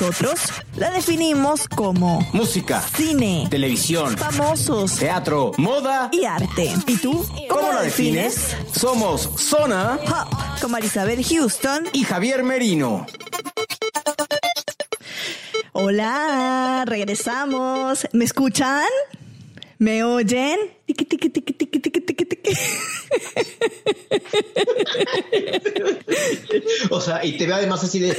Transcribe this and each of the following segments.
Nosotros la definimos como Música, cine, televisión, famosos teatro, moda. y arte. ¿Y tú? ¿Cómo la defines? Somos Zona Pop, con Marisabel Houston. y Javier Merino. Hola, regresamos. ¿Me escuchan? ¿Me oyen? Tiqui, tiqui, tiqui, O sea, y te ve además así de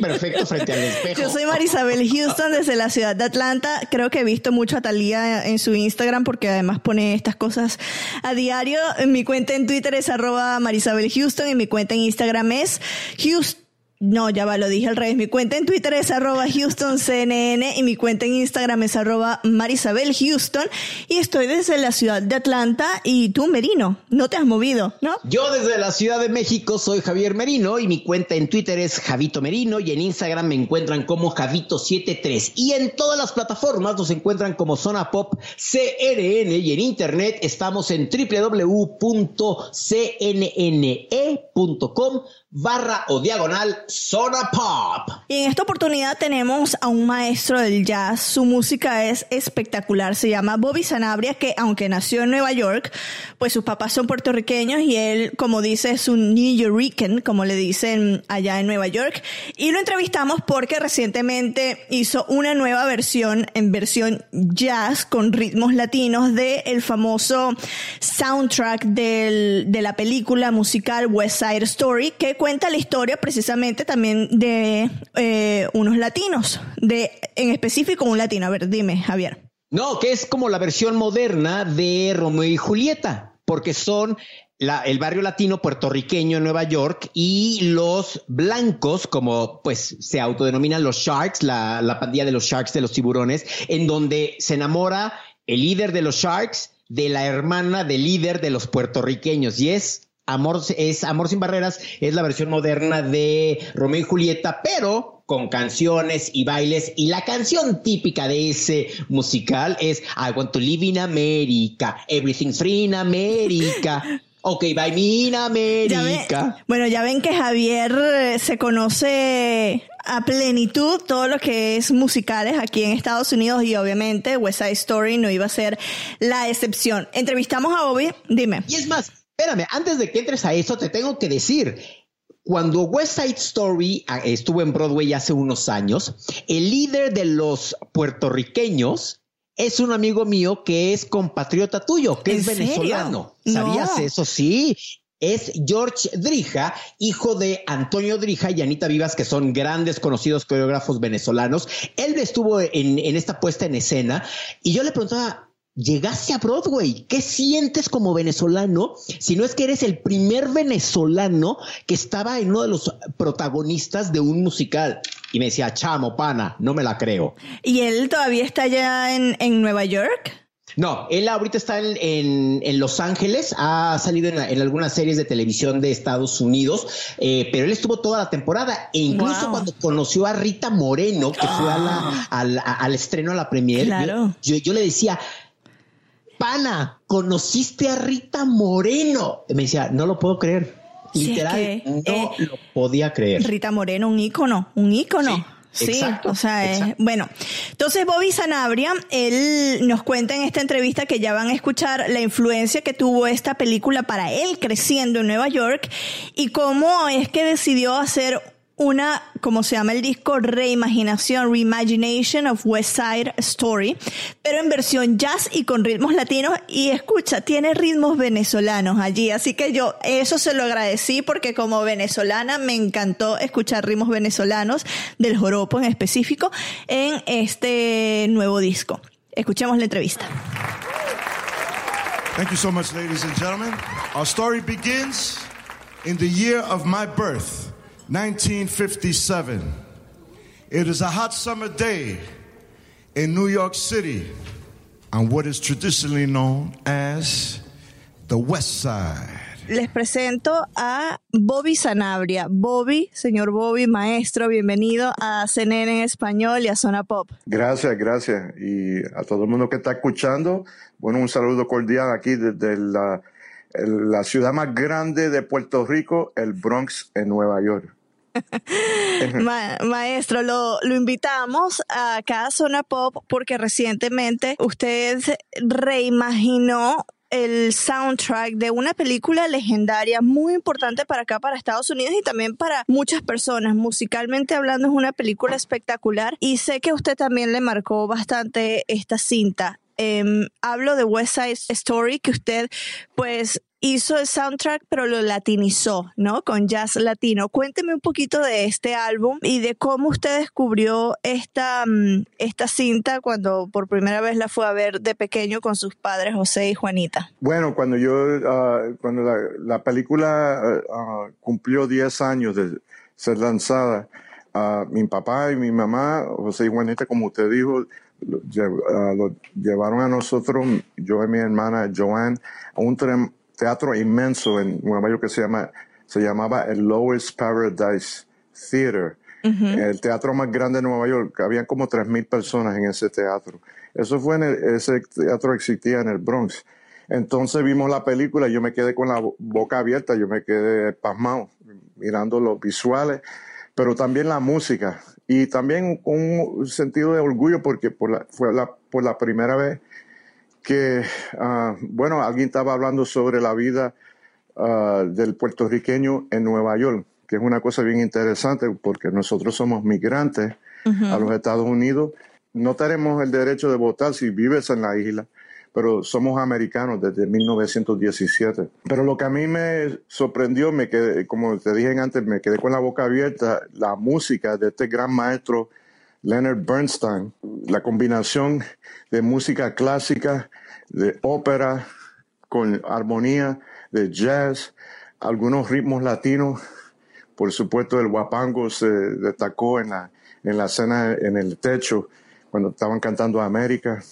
perfecto frente al espejo. Yo soy Marisabel Houston desde la ciudad de Atlanta. Creo que he visto mucho a Talía en su Instagram porque además pone estas cosas a diario. Mi cuenta en Twitter es arroba Marisabel Houston y mi cuenta en Instagram es Houston. No, ya va, lo dije al revés. Mi cuenta en Twitter es arroba HoustonCNN y mi cuenta en Instagram es arroba Marisabel Houston. Y estoy desde la ciudad de Atlanta y tú, Merino, no te has movido, ¿no? Yo desde la Ciudad de México soy Javier Merino y mi cuenta en Twitter es Javito Merino y en Instagram me encuentran como Javito73 y en todas las plataformas nos encuentran como Zona Pop CRN y en internet estamos en www.cnne.com barra o diagonal Zona Pop. Y en esta oportunidad tenemos a un maestro del jazz. Su música es espectacular. Se llama Bobby Sanabria, que aunque nació en Nueva York, pues sus papás son puertorriqueños y él, como dice, es un New Yorican, como le dicen allá en Nueva York. Y lo entrevistamos porque recientemente hizo una nueva versión, en versión jazz, con ritmos latinos, de el famoso soundtrack del- de la película musical West Side Story, que cuenta la historia precisamente también de eh, unos latinos, de en específico un latino. A ver, dime, Javier. No, que es como la versión moderna de Romeo y Julieta, porque son el barrio latino puertorriqueño en Nueva York y los blancos, como pues se autodenominan los Sharks, la, la pandilla de los Sharks, de los tiburones, en donde se enamora el líder de los Sharks de la hermana del líder de los puertorriqueños y es Amor, es Amor sin barreras, es la versión moderna de Romeo y Julieta, pero con canciones y bailes. Y la canción típica de ese musical es I want to live in America, everything's free in America. Ok, bye me in Ya America. bueno, ya ven que Javier eh, se conoce a plenitud todo lo que es musicales aquí en Estados Unidos y obviamente West Side Story no iba a ser la excepción. Entrevistamos a Bobby, dime. Y es más, espérame, antes de que entres a eso, te tengo que decir. Cuando West Side Story ah, estuvo en Broadway hace unos años, el líder de los puertorriqueños es un amigo mío que es compatriota tuyo, que ¿En es serio? venezolano. No. ¿Sabías eso? Sí. Es George Drija, hijo de Antonio Drija y Anita Vivas, que son grandes conocidos coreógrafos venezolanos. Él estuvo en, en esta puesta en escena y yo le preguntaba, llegaste a Broadway, ¿qué sientes como venezolano? Si no es que eres el primer venezolano que estaba en uno de los protagonistas de un musical. Y me decía, chamo, pana, no me la creo. ¿Y él todavía está allá en, en Nueva York? No, él ahorita está en, en- en Los Ángeles, ha salido en, algunas series de televisión de Estados Unidos, eh, pero él estuvo toda la temporada e incluso Wow. cuando conoció a Rita Moreno, que fue a la- al, estreno a la premier, yo- Claro. yo, yo le decía, pana, conociste a Rita Moreno. Y me decía, no lo puedo creer. Sí, es Literal, que, no eh, lo podía creer. Rita Moreno, un ícono, un ícono. Sí, Sí, exacto, o sea, es- bueno. Entonces Bobby Sanabria, él nos cuenta en esta entrevista que ya van a escuchar la influencia que tuvo esta película para él creciendo en Nueva York y cómo es que decidió hacer una, como se llama el disco, reimaginación, reimagination of West Side Story, pero en versión jazz y con ritmos latinos. Y escucha, tiene ritmos venezolanos allí. Así que yo eso se lo agradecí porque como venezolana me encantó escuchar ritmos venezolanos del joropo en específico en este nuevo disco. Escuchemos la entrevista. Thank you so much, ladies and gentlemen. Our story begins in the year of my birth. 1957. It is a hot summer day in New York City on what is traditionally known as the West Side. Les presento a Bobby Sanabria. Bobby, señor Bobby, maestro, bienvenido a CNN en español y a Zona Pop. Gracias, gracias. Y a todo el mundo que está escuchando, bueno, un saludo cordial aquí desde la, la ciudad más grande de Puerto Rico, el Bronx, en Nueva York. Maestro, lo, invitamos a cada zona pop porque recientemente usted reimaginó el soundtrack de una película legendaria muy importante para acá, para Estados Unidos y también para muchas personas. Musicalmente hablando es una película espectacular y sé que usted también le marcó bastante esta cinta. Em, hablo de West Side Story, que usted pues hizo el soundtrack, pero lo latinizó, ¿no? Con jazz latino. Cuénteme un poquito de este álbum y de cómo usted descubrió esta, mm, esta cinta cuando por primera vez la fue a ver de pequeño con sus padres José y Juanita. Bueno, cuando yo, ah, cuando la, película ah, cumplió 10 años de ser lanzada, mi papá y mi mamá, José y Juanita, como usted dijo, lo, llevaron a nosotros, yo y mi hermana Joanne, a un, teatro inmenso en Nueva York que se, llama, se llamaba el Lowest Paradise Theater. El teatro más grande de Nueva York, habían como 3.000 personas en ese teatro. Eso fue en ese teatro existía en el Bronx. Entonces vimos la película yo me quedé con la boca abierta, yo me quedé pasmado mirando los visuales, pero también la música y también un sentido de orgullo porque por fue la, por la primera vez que, ah, bueno, alguien estaba hablando sobre la vida ah, del puertorriqueño en Nueva York, que es una cosa bien interesante porque nosotros somos migrantes a los Estados Unidos. No tenemos el derecho de votar si vives en la isla, pero somos americanos desde 1917. Pero lo que a mí me sorprendió, me quedé, como te dije antes, me quedé con la boca abierta, la música de este gran maestro Leonard Bernstein, la combinación de música clásica, de ópera, con armonía, de jazz, algunos ritmos latinos. Por supuesto, el guapango se destacó en la, en la escena en el techo cuando estaban cantando América.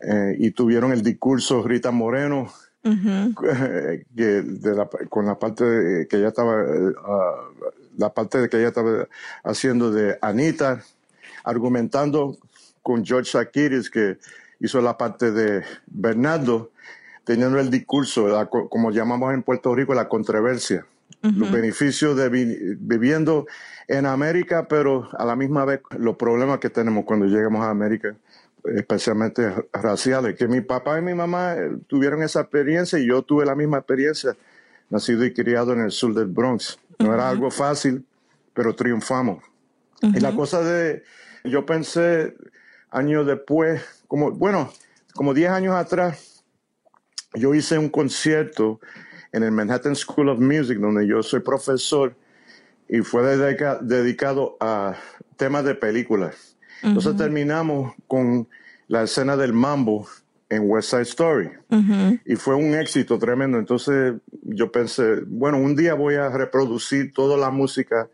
Eh, y tuvieron el discurso Rita Moreno, con la parte que ella estaba, eh, ah, la parte de que ella estaba haciendo de Anita, argumentando con George Sakiris, que hizo la parte de Bernardo, teniendo el discurso, como llamamos en Puerto Rico, la controversia, los beneficios de viviendo en América, pero a la misma vez los problemas que tenemos cuando llegamos a América, especialmente raciales, que mi papá y mi mamá eh, tuvieron esa experiencia y yo tuve la misma experiencia, nacido y criado en el sur del Bronx. No era algo fácil, pero triunfamos. Y la cosa de, yo pensé años después, como, bueno, como 10 años atrás, yo hice un concierto en el Manhattan School of Music, donde yo soy profesor, y fue dedicado a temas de películas. Entonces terminamos con la escena del mambo en West Side Story. Y fue un éxito tremendo. Entonces yo pensé, bueno, un día voy a reproducir toda la música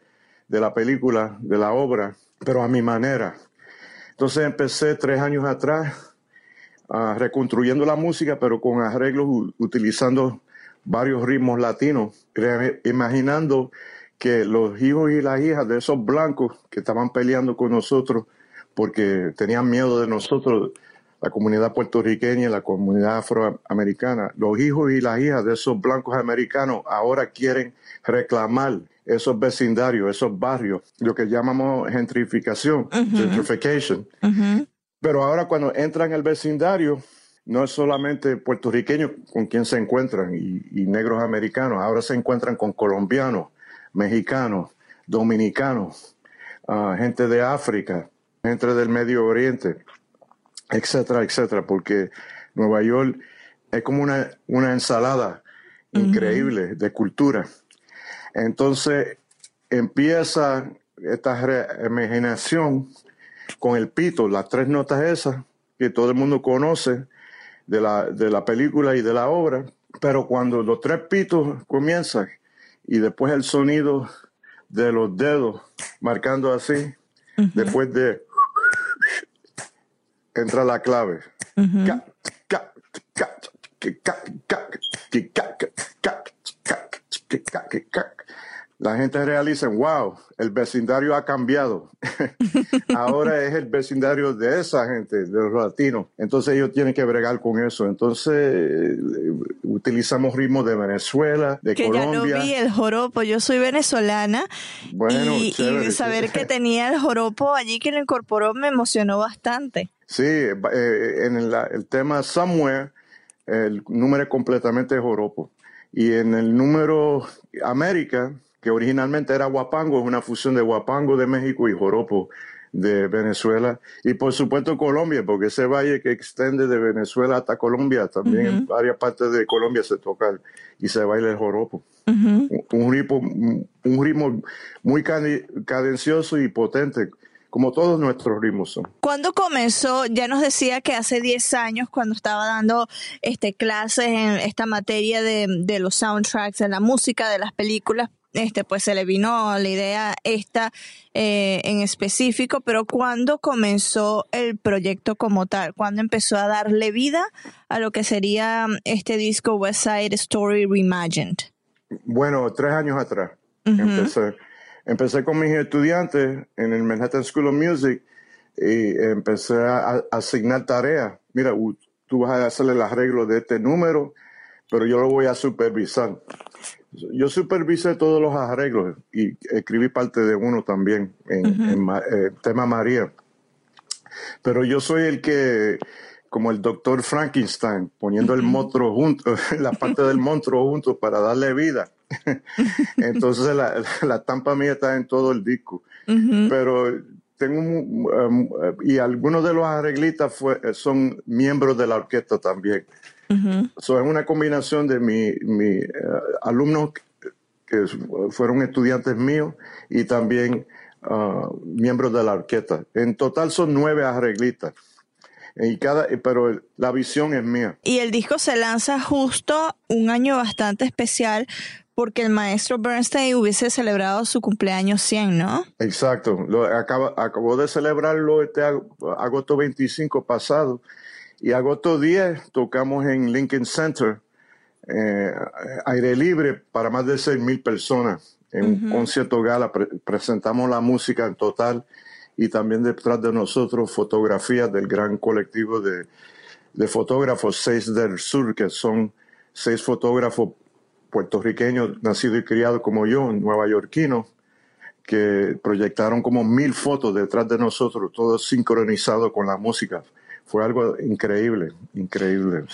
de la película, de la obra, pero a mi manera. Entonces empecé tres años atrás uh, reconstruyendo la música, pero con arreglos utilizando varios ritmos latinos, imaginando que los hijos y las hijas de esos blancos que estaban peleando con nosotros porque tenían miedo de nosotros, la comunidad puertorriqueña la comunidad afroamericana, los hijos y las hijas de esos blancos americanos ahora quieren reclamar esos vecindarios, esos barrios, lo que llamamos gentrificación, gentrification. Pero ahora cuando entran el vecindario, no es solamente puertorriqueños con quien se encuentran y, negros americanos, ahora se encuentran con colombianos, mexicanos, dominicanos, ah, gente de África, gente del Medio Oriente, etcétera, etcétera, porque Nueva York es como una, una ensalada increíble de cultura. Entonces empieza esta reimaginación con el pito, las tres notas esas que todo el mundo conoce de la, de la película y de la obra, pero cuando los tres pitos comienzan y después el sonido de los dedos marcando así, después de entra la clave. La gente realiza, wow, el vecindario ha cambiado. Ahora es el vecindario de esa gente, de los latinos. Entonces ellos tienen que bregar con eso. Entonces eh, utilizamos ritmos de Venezuela, de Colombia. Que ya no vi el joropo. Yo soy venezolana. Bueno, y, y saber que tenía el joropo allí que lo incorporó me emocionó bastante. Sí, eh, en el, el tema Somewhere, el número es completamente joropo. Y en el número América, que originalmente era Huapango, es una fusión de Huapango de México y Joropo de Venezuela. Y por supuesto Colombia, porque ese valle que extiende de Venezuela hasta Colombia, también en varias partes de Colombia se toca y se baila el joropo. un, ritmo, un ritmo muy cadencioso y potente, como todos nuestros ritmos son. ¿Cuándo comenzó? Ya nos decía que hace 10 años, cuando estaba dando este, clases en esta materia de, de los soundtracks, de la música, de las películas, este, pues se le vino la idea esta eh, en específico, pero ¿cuándo comenzó el proyecto como tal? ¿Cuándo empezó a darle vida a lo que sería este disco West Side Story Reimagined? Bueno, tres años atrás. empecé, empecé con mis estudiantes en el Manhattan School of Music y empecé a, asignar tareas. Mira, tú vas a hacerle el arreglo de este número, pero yo lo voy a supervisar. Yo supervisé todos los arreglos y escribí parte de uno también en, eh, tema María. Pero yo soy el que, como el doctor Frankenstein, poniendo el monstruo junto, la parte del monstruo junto para darle vida. Entonces la, la estampa mía está en todo el disco. Pero tengo um, y algunos de los arreglistas fue, son miembros de la orquesta también es una combinación de mis mi, eh, alumnos que fueron estudiantes míos y también ah, miembros de la orquesta. En total son nueve arreglistas. Y cada, pero la visión es mía. Y el disco se lanza justo un año bastante especial porque el maestro Bernstein hubiese celebrado su cumpleaños 100, ¿no? Exacto. Lo, acabo de celebrarlo este agosto 25 pasado y agosto 10 tocamos en Lincoln Center, eh, aire libre para más de 6 mil personas. En un concierto gala presentamos la música en total y también detrás de nosotros fotografías del gran colectivo de, fotógrafos Seis del Sur, que son seis fotógrafos puertorriqueños nacidos y criados como yo, nueva yorkinos, que proyectaron como mil fotos detrás de nosotros, todo sincronizado con la música fue algo increíble, increíble.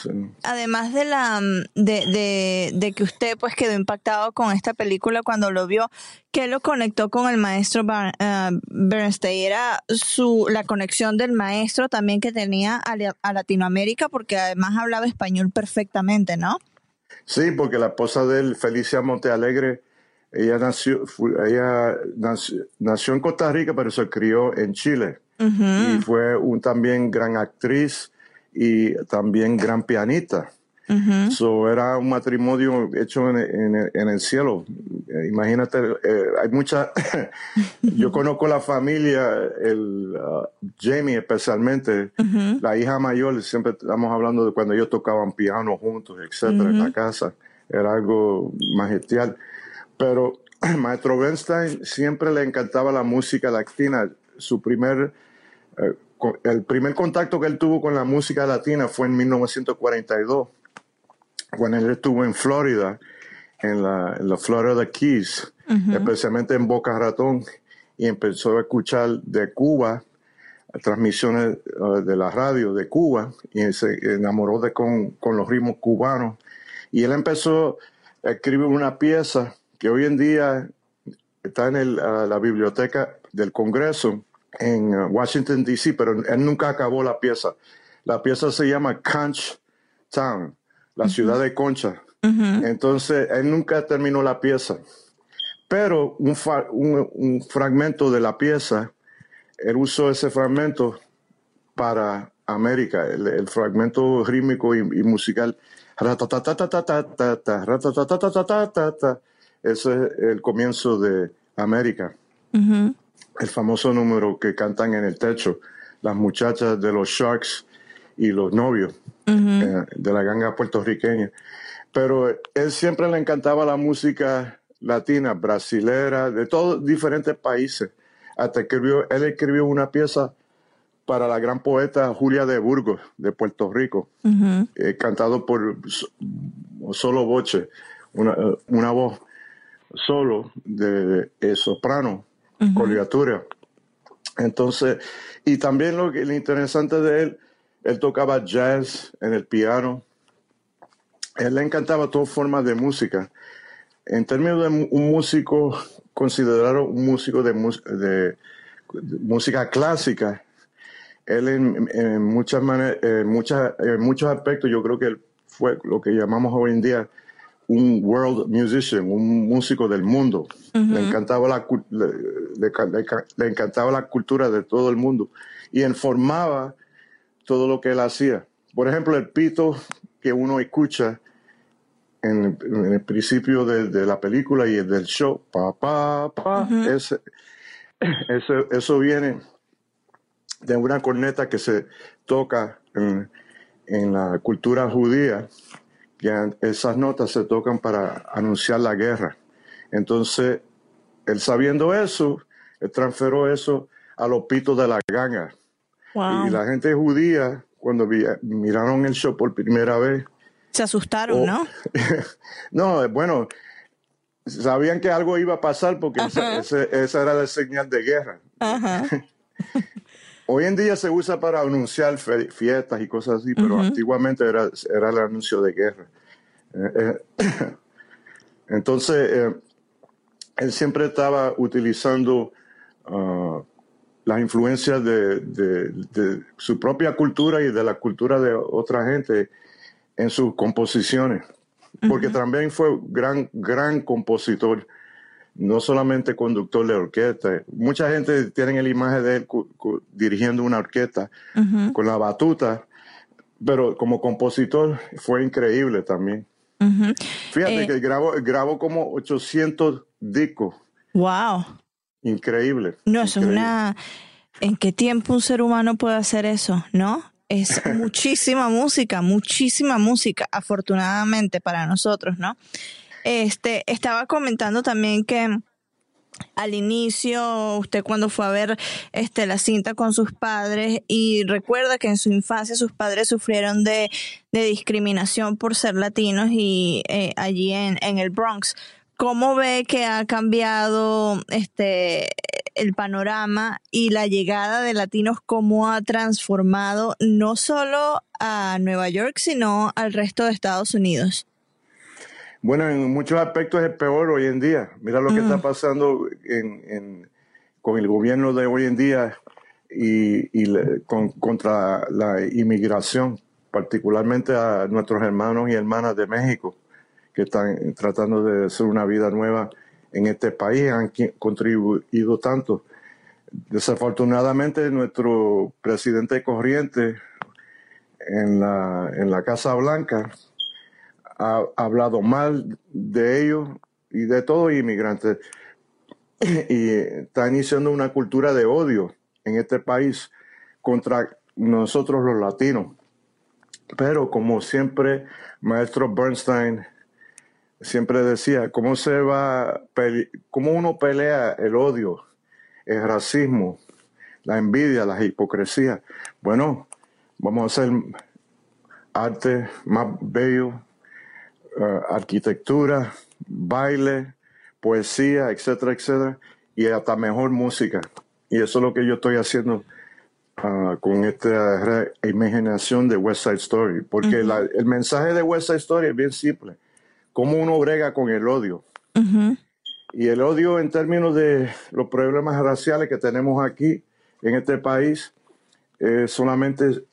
Además de la de, de, que usted pues quedó impactado con esta película cuando lo vio, ¿qué lo conectó con el maestro eh, Bernstein? Era su la conexión del maestro también que tenía a, Latinoamérica, porque además hablaba español perfectamente, ¿no? Sí, porque la esposa de él, Felicia Montealegre, ella nació, ella nació en Costa Rica, pero se crió en Chile y fue un también gran actriz y también gran pianista. So era un matrimonio hecho en, el cielo. Eh, imagínate, eh, hay mucha. yo conozco la familia, el uh, Jamie especialmente, la hija mayor. Siempre estamos hablando de cuando ellos tocaban piano juntos, etcétera, en la casa. Era algo magistral. Pero maestro Bernstein siempre le encantaba la música latina. Su primer eh, el primer contacto que él tuvo con la música latina fue en 1942, cuando él estuvo en Florida, en la, en la Florida Keys, especialmente en Boca Ratón, y empezó a escuchar de Cuba transmisiones eh, de la radio de Cuba y se enamoró de con, con, los ritmos cubanos. Y él empezó a escribir una pieza que hoy en día está en el, ah, la biblioteca del Congreso en ah, Washington, D.C., pero él nunca acabó la pieza. La pieza se llama Conch Town, la ciudad de Concha. Entonces, él nunca terminó la pieza. Pero un, un, fragmento de la pieza, él usó ese fragmento para América, el, fragmento rítmico y, y musical. Ese es el comienzo de América. El famoso número que cantan en el techo las muchachas de los Sharks y los novios eh, de la ganga puertorriqueña. Pero él siempre le encantaba la música latina, brasilera, de todos diferentes países. Hasta que él escribió una pieza para la gran poeta Julia de Burgos, de Puerto Rico, eh, cantado por solo voce, una, una voz solo de, soprano, uh Entonces, y también lo, que, lo interesante de él, él tocaba jazz en el piano. Él le encantaba todas formas de música. En términos de un músico, considerado un músico de, de, música clásica, él en, muchas maneras, en muchos aspectos, yo creo que él fue lo que llamamos hoy en día un world musician, un músico del mundo. le, encantaba la, le, encantaba la cultura de todo el mundo y informaba todo lo que él hacía. Por ejemplo, el pito que uno escucha en, el principio de, la película y del show, pa, pa, pa, ese, eso viene de una corneta que se toca en, en la cultura judía esas notas se tocan para anunciar la guerra. Entonces, él sabiendo eso, él transferó eso a los pitos de la ganga. Y la gente judía, cuando miraron el show por primera vez... Se asustaron, oh, ¿no? no, bueno, sabían que algo iba a pasar porque esa era la señal de guerra. Hoy en día se usa para anunciar fiestas y cosas así, pero antiguamente era, era el anuncio de guerra. Eh, eh, entonces, eh, él siempre estaba utilizando uh, las influencias de, su propia cultura y de la cultura de otra gente en sus composiciones, porque también fue gran, gran compositor no solamente conductor de orquesta. Mucha gente tiene la imagen de él dirigiendo una orquesta con la batuta, pero como compositor fue increíble también. Fíjate eh, que grabó, grabó como 800 discos. ¡Wow! Increíble. No, es una... ¿En qué tiempo un ser humano puede hacer eso? ¿No? Es muchísima música, muchísima música, afortunadamente para nosotros, ¿no? Este, estaba comentando también que al inicio, usted cuando fue a ver este, la cinta con sus padres y recuerda que en su infancia sus padres sufrieron de, discriminación por ser latinos y eh, allí en, en, el Bronx. ¿Cómo ve que ha cambiado este, el panorama y la llegada de latinos, cómo ha transformado no solo a Nueva York, sino al resto de Estados Unidos? Bueno, en muchos aspectos es peor hoy en día. Mira lo que está mm. pasando con el gobierno de hoy en día y, contra la inmigración, particularmente a nuestros hermanos y hermanas de México que están tratando de hacer una vida nueva en este país, han contribuido tanto. Desafortunadamente, nuestro presidente corriente en la, en la Casa Blanca ha hablado mal de ellos y de todos los inmigrantes y está iniciando una cultura de odio en este país contra nosotros los latinos. Pero como siempre, maestro Bernstein siempre decía, ¿cómo se va, cómo uno pelea el odio, el racismo, la envidia, la hipocresía? Bueno, vamos a hacer arte más bello, eh, arquitectura, baile, poesía, etcétera, etcétera, y hasta mejor música. Y eso es lo que yo estoy haciendo ah, con esta imaginación de West Side Story, porque el mensaje de West Side Story es bien simple, cómo uno brega con el odio. Y el odio en términos de los problemas raciales que tenemos aquí en este país eh, solamente,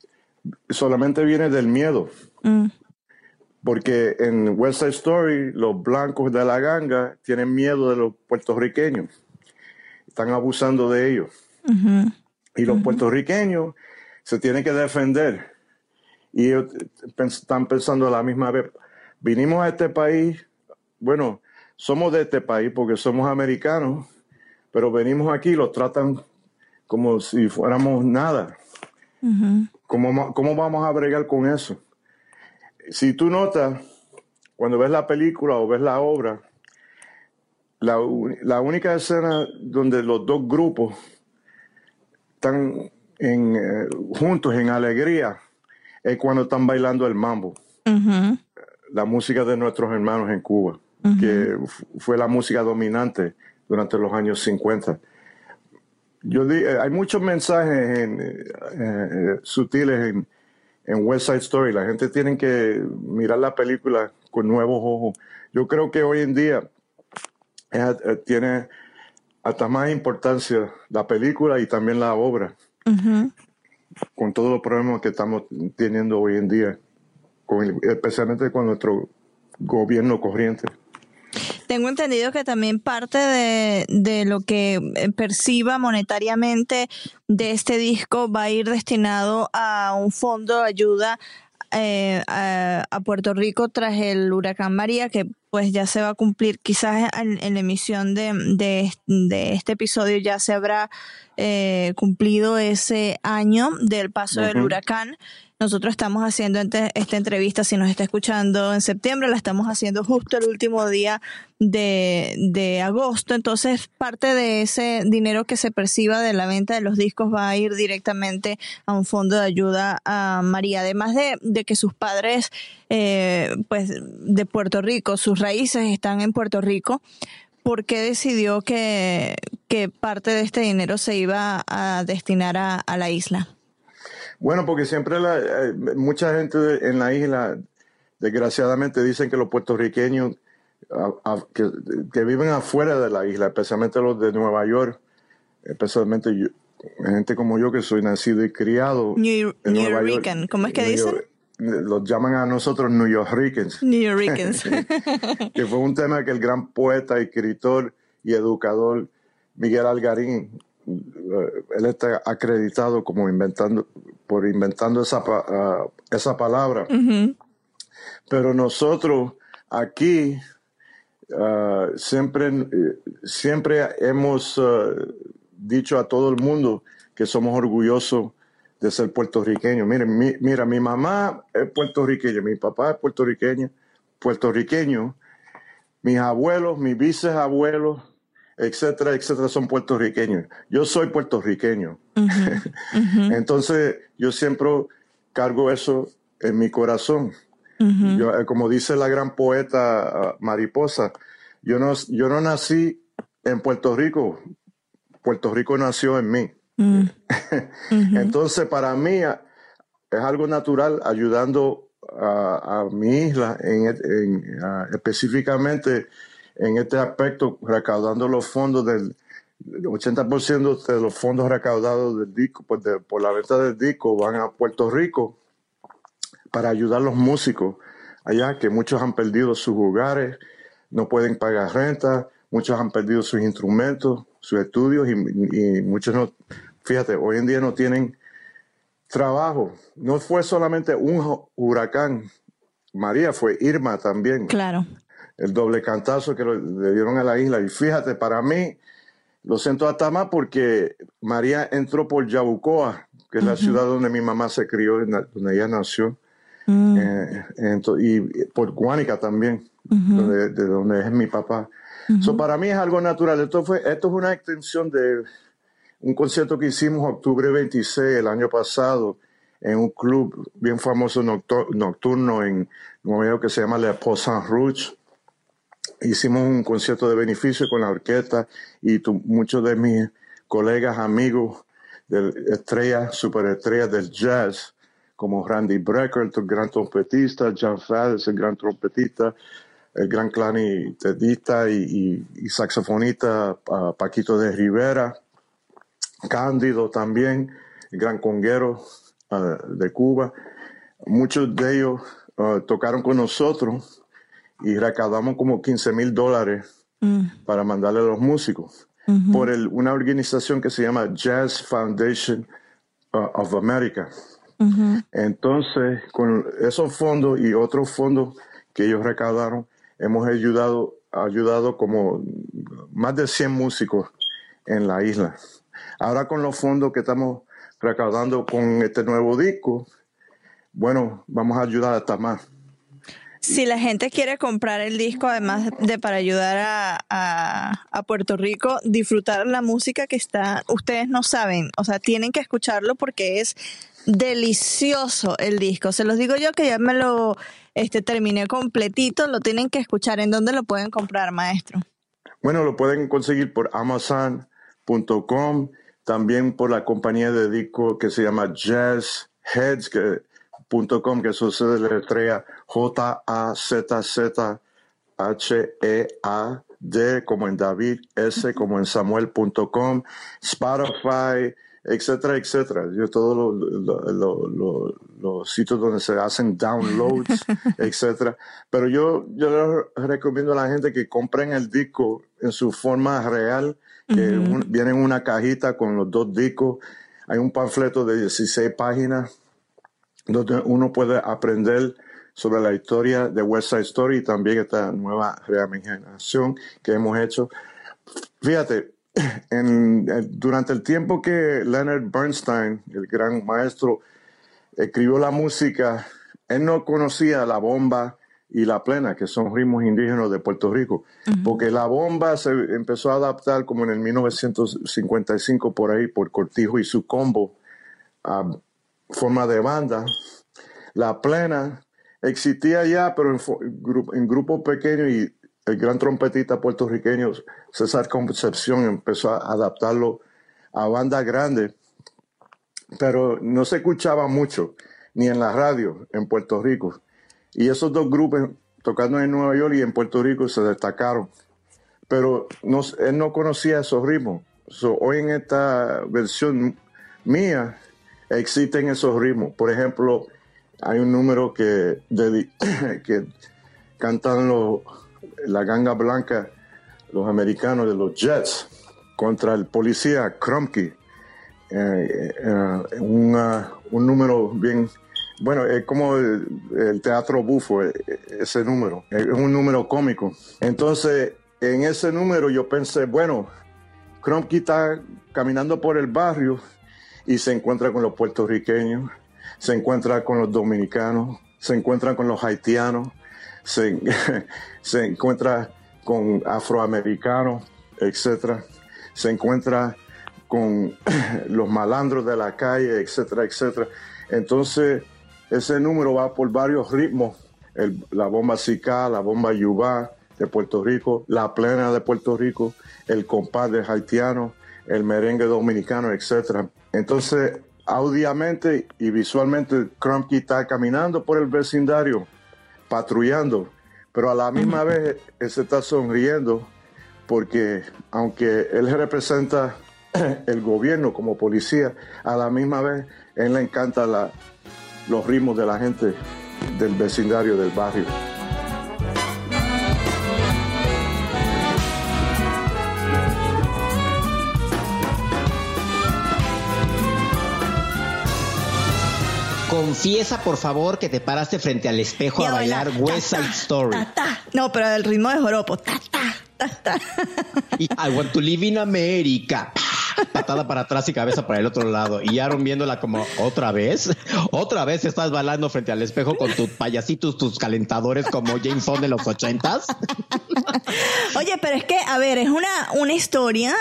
solamente viene del miedo. Mm. Porque en West Side Story los blancos de la ganga tienen miedo de los puertorriqueños. Están abusando de ellos. Y los puertorriqueños se tienen que defender. Y ellos están pensando a la misma vez. Vinimos a este país, bueno, somos de este país porque somos americanos, pero venimos aquí y los tratan como si fuéramos nada. ¿Cómo, ¿Cómo vamos a bregar con eso? Si tú notas, cuando ves la película o ves la obra, la, la única escena donde los dos grupos están en, eh, juntos en alegría es cuando están bailando el mambo. La música de nuestros hermanos en Cuba, que fue la música dominante durante los años 50. Yo eh, hay muchos mensajes eh, sutiles en, en West Side Story. La gente tiene que mirar la película con nuevos ojos. Yo creo que hoy en día tiene hasta más importancia la película y también la obra, con todos los problemas que estamos teniendo hoy en día, especialmente con nuestro gobierno corriente. Tengo entendido que también parte de, de, lo que eh, perciba monetariamente de este disco va a ir destinado a un fondo de ayuda eh, a, Puerto Rico tras el huracán María, que pues ya se va a cumplir, quizás en, la emisión de, de, este episodio ya se habrá eh, cumplido ese año del paso del huracán. Nosotros estamos haciendo esta entrevista, si nos está escuchando en septiembre, la estamos haciendo justo el último día de, agosto. Entonces, parte de ese dinero que se perciba de la venta de los discos va a ir directamente a un fondo de ayuda a María. Además de, que sus padres, eh, pues, de Puerto Rico, sus raíces están en Puerto Rico. ¿Por qué decidió que, parte de este dinero se iba a destinar a la isla? Bueno, porque siempre la, eh, mucha gente en la isla, desgraciadamente, dicen que los puertorriqueños que, viven afuera de la isla, especialmente los de Nueva York, especialmente gente como yo que soy nacido y criado New, en Nueva York. ¿Cómo es que dicen? Los llaman a nosotros New Yorkers. New Yorkers. que fue un tema que el gran poeta, escritor y educador Miguel Algarín, eh, él está acreditado como inventando por inventando esa, ah, esa palabra. Pero nosotros aquí ah, siempre, siempre hemos ah, dicho a todo el mundo que somos orgullosos de ser puertorriqueños. Miren, mi, mira, mi mamá es puertorriqueña, mi papá es puertorriqueño, puertorriqueño, mis abuelos, mis bisabuelos, etcétera, etcétera, son puertorriqueños. Yo soy puertorriqueño. Entonces, yo siempre cargo eso en mi corazón. yo, eh, como dice la gran poeta ah, Mariposa, yo no, yo no nací en Puerto Rico, Puerto Rico nació en mí. Mm. Entonces, para mí es algo natural ayudando a, mi isla, en, ah, específicamente en este aspecto, recaudando los fondos del 80% de los fondos recaudados del disco, pues por la venta del disco, van a Puerto Rico para ayudar a los músicos allá, que muchos han perdido sus hogares, no pueden pagar renta, muchos han perdido sus instrumentos, sus estudios y, y muchos no, fíjate, hoy en día no tienen trabajo. No fue solamente un huracán, María fue Irma también. Claro el doble cantazo que le dieron a la isla. Y fíjate, para mí, lo siento hasta más porque María entró por Yabucoa, que es la ciudad donde mi mamá se crió, donde ella nació, mm. eh, y por Guánica también, de donde es mi papá. Eso para mí es algo natural. Esto, fue, esto es una extensión de un concierto que hicimos octubre 26 el año pasado en un club bien famoso nocturno en York que se llama Le Pont Saint Rouge hicimos un concierto de beneficio con la orquesta y muchos de mis colegas, amigos, de estrellas, superestrellas del jazz, como Randy Brecker, el gran trompetista, John Faddes, el gran trompetista, el gran clarinetista y, y, saxofonista Paquito de Rivera, Cándido también, el gran conguero de Cuba. Muchos de ellos tocaron con nosotros y recaudamos como 15 mil dólares mm. para mandarle a los músicos por el, una organización que se llama Jazz Foundation uh, of America. Entonces, con esos fondos y otros fondos que ellos recaudaron, hemos ayudado, ayudado como más de 100 músicos en la isla. Ahora con los fondos que estamos recaudando con este nuevo disco, bueno, vamos a ayudar hasta más. Si la gente quiere comprar el disco, además de para ayudar a, Puerto Rico, disfrutar la música que está, ustedes no saben, o sea, tienen que escucharlo porque es delicioso el disco. Se los digo yo que ya me lo este, terminé completito, lo tienen que escuchar. ¿En dónde lo pueden comprar, maestro? Bueno, lo pueden conseguir por amazon.com, también por la compañía de disco que se llama Jazz Heads, que eso se deletrea J-A-Z-Z-H-E-A-D, como en David, S como en Samuel.com, Spotify, etcétera, etcétera. Yo todos los sitios donde se hacen downloads, etcétera. Pero yo, yo les recomiendo a la gente que compren el disco en su forma real, que viene en una cajita con los dos discos. Hay un panfleto de 16 páginas donde uno puede aprender sobre la historia de West Side Story y también esta nueva reimaginación que hemos hecho. Fíjate, en, durante el tiempo que Leonard Bernstein, el gran maestro, escribió la música, él no conocía la bomba y la plena, que son ritmos indígenas de Puerto Rico, porque la bomba se empezó a adaptar como en el 1955 por ahí, por Cortijo y su combo, a forma de banda. La plena existía ya, pero en, grupos pequeños y el gran trompetista puertorriqueño César Concepción empezó a adaptarlo a bandas grandes, pero no se escuchaba mucho, ni en la radio en Puerto Rico. Y esos dos grupos tocando en Nueva York y en Puerto Rico se destacaron. Pero no, él no conocía esos ritmos. hoy en esta versión mía, existen esos ritmos. Por ejemplo, hay un número que, que cantan los, la ganga blanca, los americanos de los Jets, contra el policía Krumke. Eh, eh, un número bien, bueno, es como el, teatro bufo, eh, ese número, es un número cómico. Entonces, en ese número yo pensé, bueno, Krumke está caminando por el barrio y se encuentra con los puertorriqueños, se encuentra con los dominicanos, se encuentra con los haitianos, se, se encuentra con afroamericanos, etcétera, se encuentra con los malandros de la calle, etcétera, etcétera. Entonces, ese número va por varios ritmos, la bomba Zika, la bomba Yubá de Puerto Rico, la plena de Puerto Rico, el compás haitiano, el merengue dominicano, etcétera. Entonces, audiamente y visualmente, Crumpy está caminando por el vecindario, patrullando, pero a la misma vez él se está sonriendo porque aunque él representa el gobierno como policía, a la misma vez él le encanta los ritmos de la gente del vecindario, del barrio. Confiesa, por favor, que te paraste frente al espejo a bailar West Side Story. No, pero el ritmo de joropo. Y I want to live in America. Patada para atrás y cabeza para el otro lado. Y Aaron viéndola como otra vez. Otra vez estás bailando frente al espejo con tus payasitos, tus calentadores como James Bond de los ochentas. Oye, pero es que, a ver, es una, una historia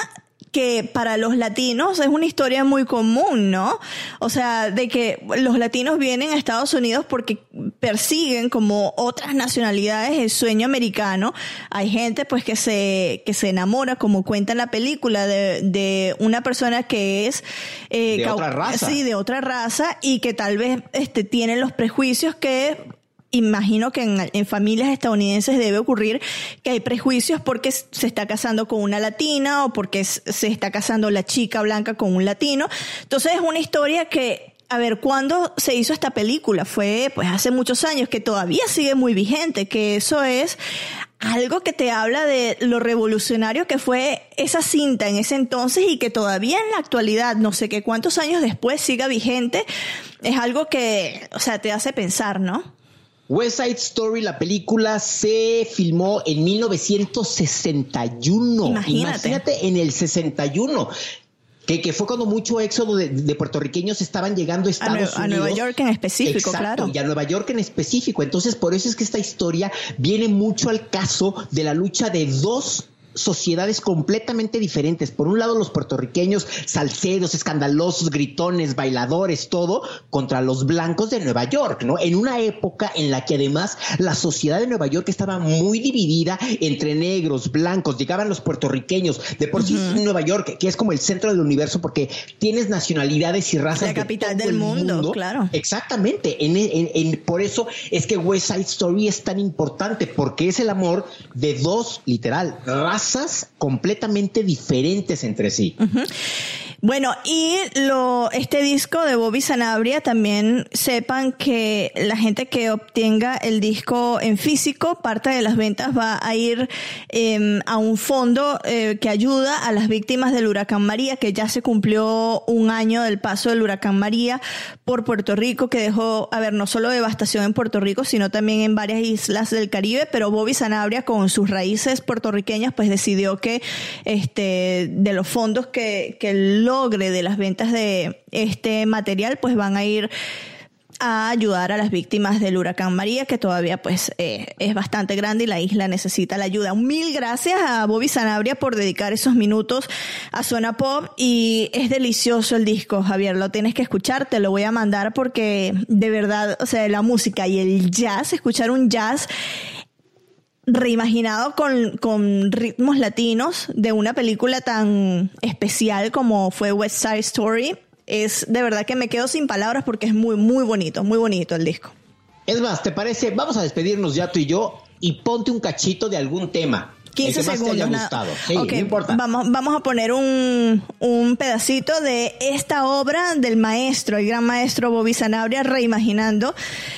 que para los latinos es una historia muy común, ¿no? O sea, de que los latinos vienen a Estados Unidos porque persiguen como otras nacionalidades el sueño americano. Hay gente pues que se, que se enamora, como cuenta en la película, de, de una persona que es... Eh, de otra raza. Sí, de otra raza y que tal vez este, tiene los prejuicios que imagino que en, familias estadounidenses debe ocurrir que hay prejuicios porque se está casando con una latina o porque se está casando la chica blanca con un latino. Entonces es una historia que a ver, ¿cuándo se hizo esta película? Fue pues hace muchos años que todavía sigue muy vigente, que eso es algo que te habla de lo revolucionario que fue esa cinta en ese entonces y que todavía en la actualidad, no sé qué cuántos años después siga vigente, es algo que, o sea, te hace pensar, ¿no? West Side Story, la película, se filmó en 1961. Imagínate. Imagínate en el 61. Que, que, fue cuando mucho éxodo de, puertorriqueños estaban llegando a Estados Unidos. A Nueva York en específico, claro. Y a Nueva York en específico. Entonces, por eso es que esta historia viene mucho al caso de la lucha de dos sociedades completamente diferentes. Por un lado, los puertorriqueños salseros, escandalosos, gritones, bailadores, todo, contra los blancos de Nueva York, ¿no? En una época en la que además la sociedad de Nueva York estaba muy dividida entre negros, blancos, llegaban los puertorriqueños. De por sí, Nueva York, que es como el centro del universo, porque tienes nacionalidades y razas. La capital del mundo, claro. Exactamente. En, por eso es que West Side Story es tan importante, porque es el amor de dos, literal, razas completamente diferentes entre sí. Bueno, y lo, este disco de Bobby Sanabria también sepan que la gente que obtenga el disco en físico, parte de las ventas va a ir em, a un fondo eh, que ayuda a las víctimas del huracán María, que ya se cumplió un año del paso del huracán María por Puerto Rico, que dejó, a ver, no solo devastación en Puerto Rico, sino también en varias islas del Caribe, pero Bobby Sanabria con sus raíces puertorriqueñas, pues decidió que este, de los fondos que, que logre de las ventas de este material, pues van a ir a ayudar a las víctimas del huracán María, que todavía pues eh, es bastante grande y la isla necesita la ayuda. Mil gracias a Bobby Sanabria por dedicar esos minutos a Zona Pop y es delicioso el disco, Javier, lo tienes que escuchar, te lo voy a mandar porque de verdad, o sea, la música y el jazz, escuchar un jazz reimaginado con, con, ritmos latinos de una película tan especial como fue West Side Story. Es de verdad que me quedo sin palabras porque es muy, muy bonito, muy bonito el disco. Es más, ¿te parece? Vamos a despedirnos ya tú y yo y ponte un cachito de algún tema. 15 segundos. no importa. Vamos, vamos a poner un, un, pedacito de esta obra del maestro, el gran maestro Bobby Sanabria, reimaginando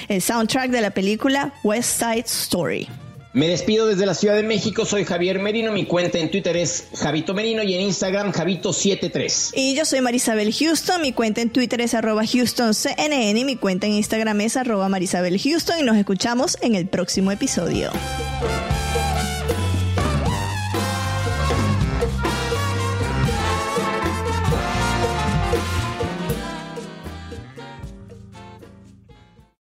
el soundtrack de la película West Side Story. Me despido desde la Ciudad de México, soy Javier Merino, mi cuenta en Twitter es Javito Merino y en Instagram Javito73. Y yo soy Marisabel Houston, mi cuenta en Twitter es arroba HoustonCNN y mi cuenta en Instagram es arroba Marisabel Houston y nos escuchamos en el próximo episodio.